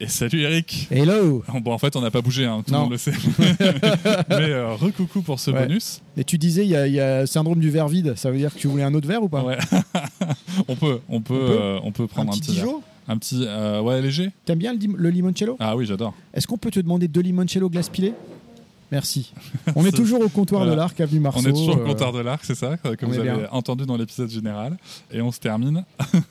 Et salut Eric Hello Bon en fait on n'a pas bougé, hein, tout le monde le sait. Mais euh, recoucou pour ce Ouais. bonus. Et tu disais, il y, a- il y a syndrome du verre vide. Ça veut dire que tu voulais un autre verre ou pas? Ouais. on peut, on peut, On peut? euh, on peut Un prendre un, petit petit verre. Dijon? Un petit, euh, ouais, léger. T'aimes bien le, le limoncello? Ah oui, j'adore. Est-ce qu'on peut te demander deux limoncello glace pilée? Merci. On est toujours au comptoir voilà. de l'Arc, avenue Marceau. on est toujours au euh, comptoir de l'arc, c'est ça, on vous avez bien. entendu dans l'épisode général. Et on se termine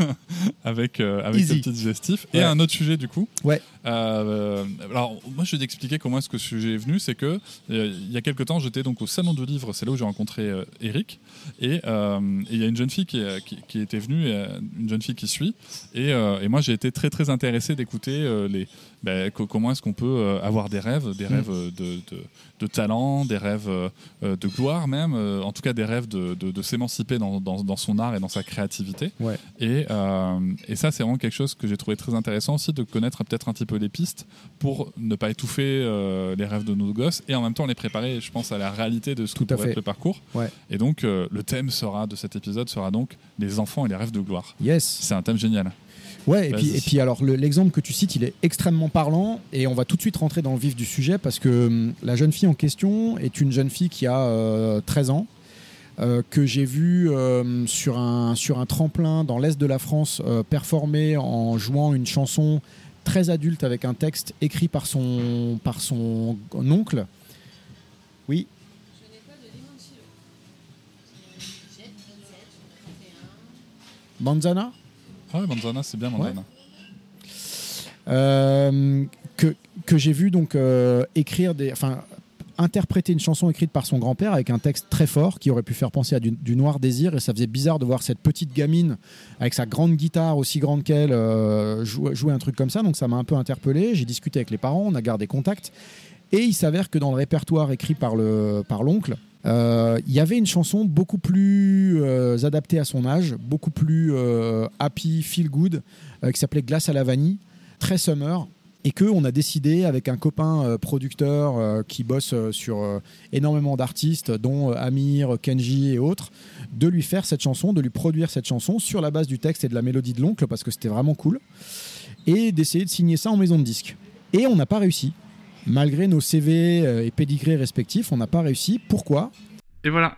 avec, euh, avec ce petit digestif. Et un autre sujet du coup. Ouais. Euh, alors, moi, je vais t'expliquer comment est-ce que ce sujet est venu. C'est que euh, il y a quelques temps, j'étais donc au salon du livre. C'est là où j'ai rencontré Eric. Et il y a une jeune fille qui, qui, qui était venue, une jeune fille qui suit. Et, et moi, j'ai été très très intéressé d'écouter les ben, co- comment est-ce qu'on peut euh, avoir des rêves, des Mm. rêves euh, de, de, de talent, des rêves euh, de gloire même, en tout cas des rêves de, s'émanciper dans, dans, dans son art et dans sa créativité. Ouais. Et, euh, et ça, c'est vraiment quelque chose que j'ai trouvé très intéressant aussi, de connaître peut-être un petit peu les pistes pour ne pas étouffer euh, les rêves de nos gosses et en même temps les préparer, je pense, à la réalité de ce que Tout pourrait être le parcours. Ouais. Et donc, euh, le thème sera de cet épisode sera donc les enfants et les rêves de gloire. Yes. C'est un thème génial. Ouais, et puis, et puis alors, le- l'exemple que tu cites, il est extrêmement parlant. Et on va tout de suite rentrer dans le vif du sujet parce que hum, la jeune fille en question est une jeune fille qui a euh, 13 ans. euh, que j'ai vue euh, sur, un, sur un tremplin dans l'est de la France euh, performer en jouant une chanson très adulte avec un texte écrit par son, par son oncle. Oui, Banzana Ah ouais, Manzana, c'est bien Manzana. Euh, que, que j'ai vu donc euh, écrire enfin interpréter une chanson écrite par son grand-père avec un texte très fort qui aurait pu faire penser à du, Noir Désir. Et ça faisait bizarre de voir cette petite gamine avec sa grande guitare aussi grande qu'elle euh, jouer, un truc comme ça. Donc ça m'a un peu interpellé. J'ai discuté avec les parents on a gardé contact. Et il s'avère que dans le répertoire écrit par le par l'oncle euh, il y avait une chanson beaucoup plus euh, adaptée à son âge beaucoup plus euh, happy feel good euh, qui s'appelait Glace à la vanille très summer et que on a décidé avec un copain euh, producteur euh, qui bosse euh, sur énormément d'artistes dont Amir, Kenji et autres de lui faire cette chanson, de lui produire cette chanson sur la base du texte et de la mélodie de l'oncle parce que c'était vraiment cool et d'essayer de signer ça en maison de disque. Et on n'a pas réussi. Malgré nos CV et pédigrés respectifs, on n'a pas réussi. Pourquoi? Et voilà,